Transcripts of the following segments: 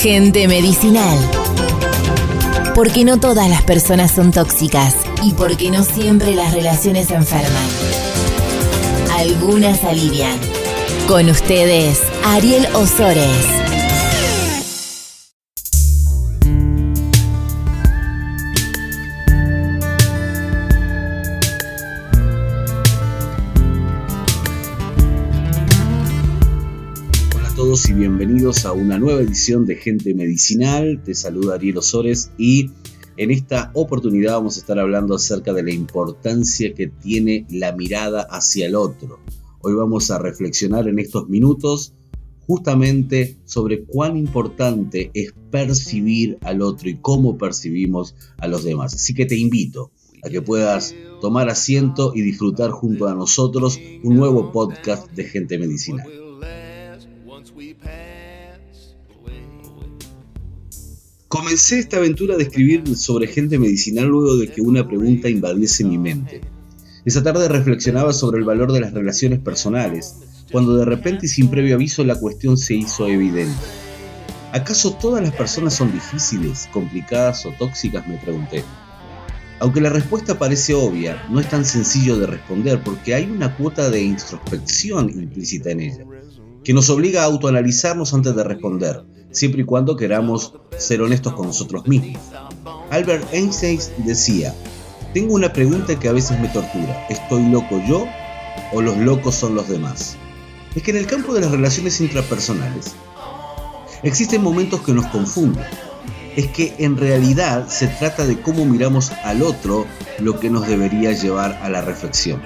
Gente medicinal. Porque no todas las personas son tóxicas y porque no siempre las relaciones enferman. Algunas alivian. Con ustedes, Ariel Osores. Y bienvenidos a una nueva edición de Gente Medicinal. Te saluda Ariel Osores y en esta oportunidad vamos a estar hablando acerca de la importancia que tiene la mirada hacia el otro. Hoy vamos a reflexionar en estos minutos justamente sobre cuán importante es percibir al otro y cómo percibimos a los demás. Así que te invito a que puedas tomar asiento y disfrutar junto a nosotros un nuevo podcast de Gente Medicinal. Comencé esta aventura de escribir sobre gente medicinal luego de que una pregunta invadiese mi mente. Esa tarde reflexionaba sobre el valor de las relaciones personales, cuando de repente y sin previo aviso la cuestión se hizo evidente. ¿Acaso todas las personas son difíciles, complicadas o tóxicas? me pregunté. Aunque la respuesta parece obvia, no es tan sencillo de responder porque hay una cuota de introspección implícita en ella, que nos obliga a autoanalizarnos antes de responder, siempre y cuando queramos ser honestos con nosotros mismos. Albert Einstein decía, tengo una pregunta que a veces me tortura, ¿estoy loco yo o los locos son los demás? Es que en el campo de las relaciones intrapersonales existen momentos que nos confunden. Es que en realidad se trata de cómo miramos al otro lo que nos debería llevar a la reflexión.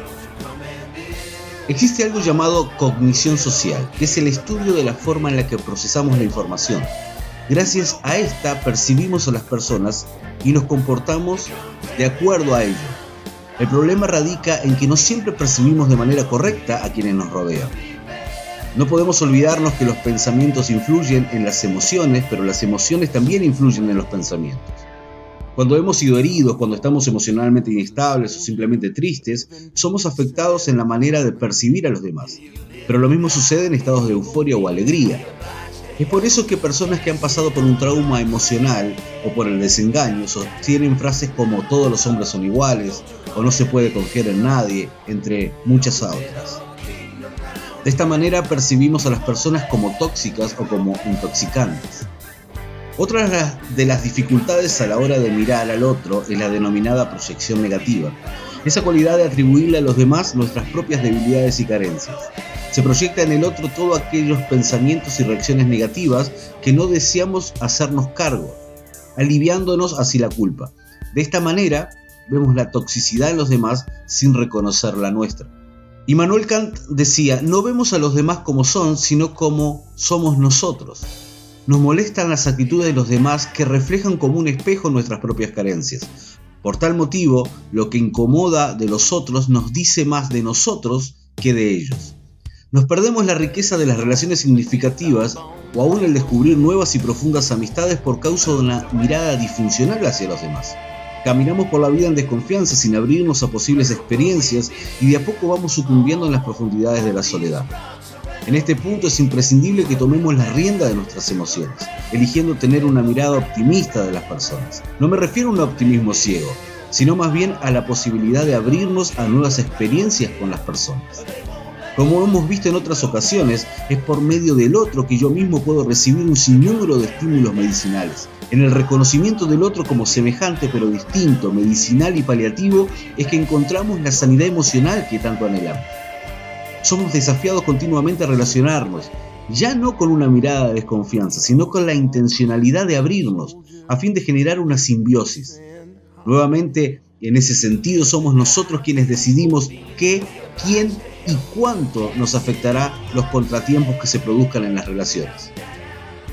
Existe algo llamado cognición social, que es el estudio de la forma en la que procesamos la información. Gracias a esta percibimos a las personas y nos comportamos de acuerdo a ello. El problema radica en que no siempre percibimos de manera correcta a quienes nos rodean. No podemos olvidarnos que los pensamientos influyen en las emociones, pero las emociones también influyen en los pensamientos. Cuando hemos sido heridos, cuando estamos emocionalmente inestables o simplemente tristes, somos afectados en la manera de percibir a los demás. Pero lo mismo sucede en estados de euforia o alegría. Es por eso que personas que han pasado por un trauma emocional o por el desengaño sostienen frases como todos los hombres son iguales o no se puede confiar en nadie, entre muchas otras. De esta manera percibimos a las personas como tóxicas o como intoxicantes. Otra de las dificultades a la hora de mirar al otro es la denominada proyección negativa, esa cualidad de atribuirle a los demás nuestras propias debilidades y carencias. Se proyecta en el otro todos aquellos pensamientos y reacciones negativas que no deseamos hacernos cargo, aliviándonos así la culpa. De esta manera, vemos la toxicidad en los demás sin reconocer la nuestra. Immanuel Kant decía, no vemos a los demás como son, sino como somos nosotros. Nos molestan las actitudes de los demás que reflejan como un espejo nuestras propias carencias. Por tal motivo, lo que incomoda de los otros nos dice más de nosotros que de ellos. Nos perdemos la riqueza de las relaciones significativas o aún el descubrir nuevas y profundas amistades por causa de una mirada disfuncional hacia los demás. Caminamos por la vida en desconfianza sin abrirnos a posibles experiencias y de a poco vamos sucumbiendo en las profundidades de la soledad. En este punto es imprescindible que tomemos la rienda de nuestras emociones, eligiendo tener una mirada optimista de las personas. No me refiero a un optimismo ciego, sino más bien a la posibilidad de abrirnos a nuevas experiencias con las personas. Como hemos visto en otras ocasiones, es por medio del otro que yo mismo puedo recibir un sinnúmero de estímulos medicinales. En el reconocimiento del otro como semejante pero distinto, medicinal y paliativo, es que encontramos la sanidad emocional que tanto anhelamos somos desafiados continuamente a relacionarnos, ya no con una mirada de desconfianza, sino con la intencionalidad de abrirnos, a fin de generar una simbiosis. Nuevamente, en ese sentido, somos nosotros quienes decidimos qué, quién y cuánto nos afectará los contratiempos que se produzcan en las relaciones.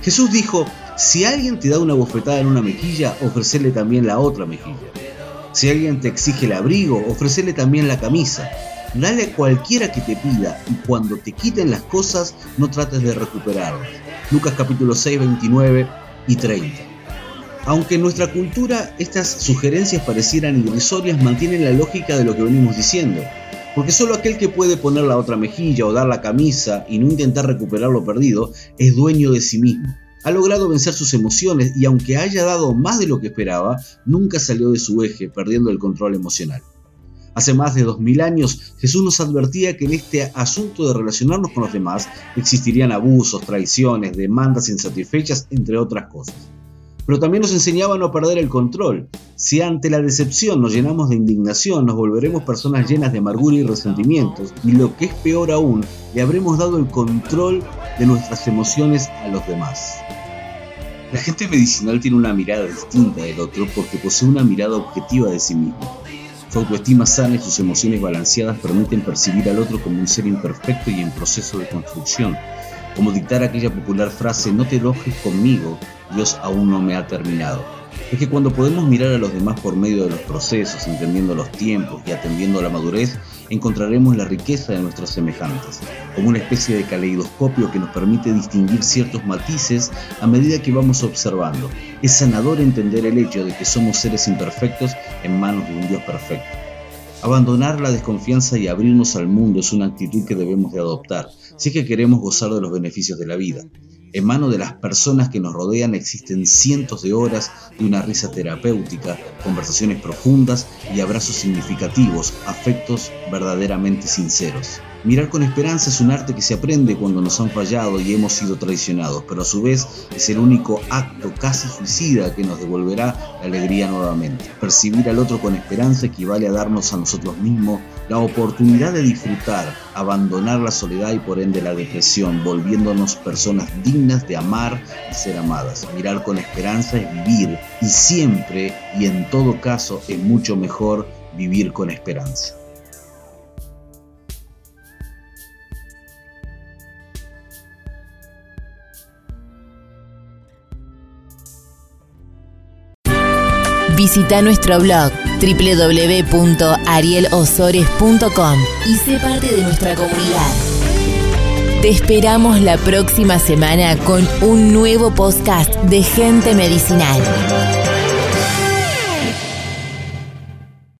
Jesús dijo, si alguien te da una bofetada en una mejilla, ofrecerle también la otra mejilla. Si alguien te exige el abrigo, ofrecerle también la camisa. Dale a cualquiera que te pida y cuando te quiten las cosas no trates de recuperarlas. Lucas capítulo 6, 29 y 30. Aunque en nuestra cultura estas sugerencias parecieran irrisorias, mantienen la lógica de lo que venimos diciendo. Porque solo aquel que puede poner la otra mejilla o dar la camisa y no intentar recuperar lo perdido es dueño de sí mismo. Ha logrado vencer sus emociones y aunque haya dado más de lo que esperaba, nunca salió de su eje, perdiendo el control emocional. Hace más de 2000 años, Jesús nos advertía que en este asunto de relacionarnos con los demás existirían abusos, traiciones, demandas insatisfechas, entre otras cosas. Pero también nos enseñaba a no perder el control. Si ante la decepción nos llenamos de indignación, nos volveremos personas llenas de amargura y resentimientos, y lo que es peor aún, le habremos dado el control de nuestras emociones a los demás. La gente medicinal tiene una mirada distinta del otro porque posee una mirada objetiva de sí mismo. Su autoestima sana y sus emociones balanceadas permiten percibir al otro como un ser imperfecto y en proceso de construcción, como dictar aquella popular frase no te enojes conmigo, Dios aún no me ha terminado. Es que cuando podemos mirar a los demás por medio de los procesos, entendiendo los tiempos y atendiendo a la madurez, encontraremos la riqueza de nuestros semejantes, como una especie de caleidoscopio que nos permite distinguir ciertos matices a medida que vamos observando. Es sanador entender el hecho de que somos seres imperfectos en manos de un Dios perfecto. Abandonar la desconfianza y abrirnos al mundo es una actitud que debemos de adoptar si queremos gozar de los beneficios de la vida. En manos de las personas que nos rodean existen cientos de horas de una risa terapéutica, conversaciones profundas y abrazos significativos, afectos verdaderamente sinceros. Mirar con esperanza es un arte que se aprende cuando nos han fallado y hemos sido traicionados, pero a su vez es el único acto casi suicida que nos devolverá la alegría nuevamente. Percibir al otro con esperanza equivale a darnos a nosotros mismos la oportunidad de disfrutar, abandonar la soledad y por ende la depresión, volviéndonos personas dignas de amar y ser amadas. Mirar con esperanza es vivir y siempre y en todo caso es mucho mejor vivir con esperanza. Visita nuestro blog www.arielosores.com y sé parte de nuestra comunidad. Te esperamos la próxima semana con un nuevo podcast de Gente Medicinal.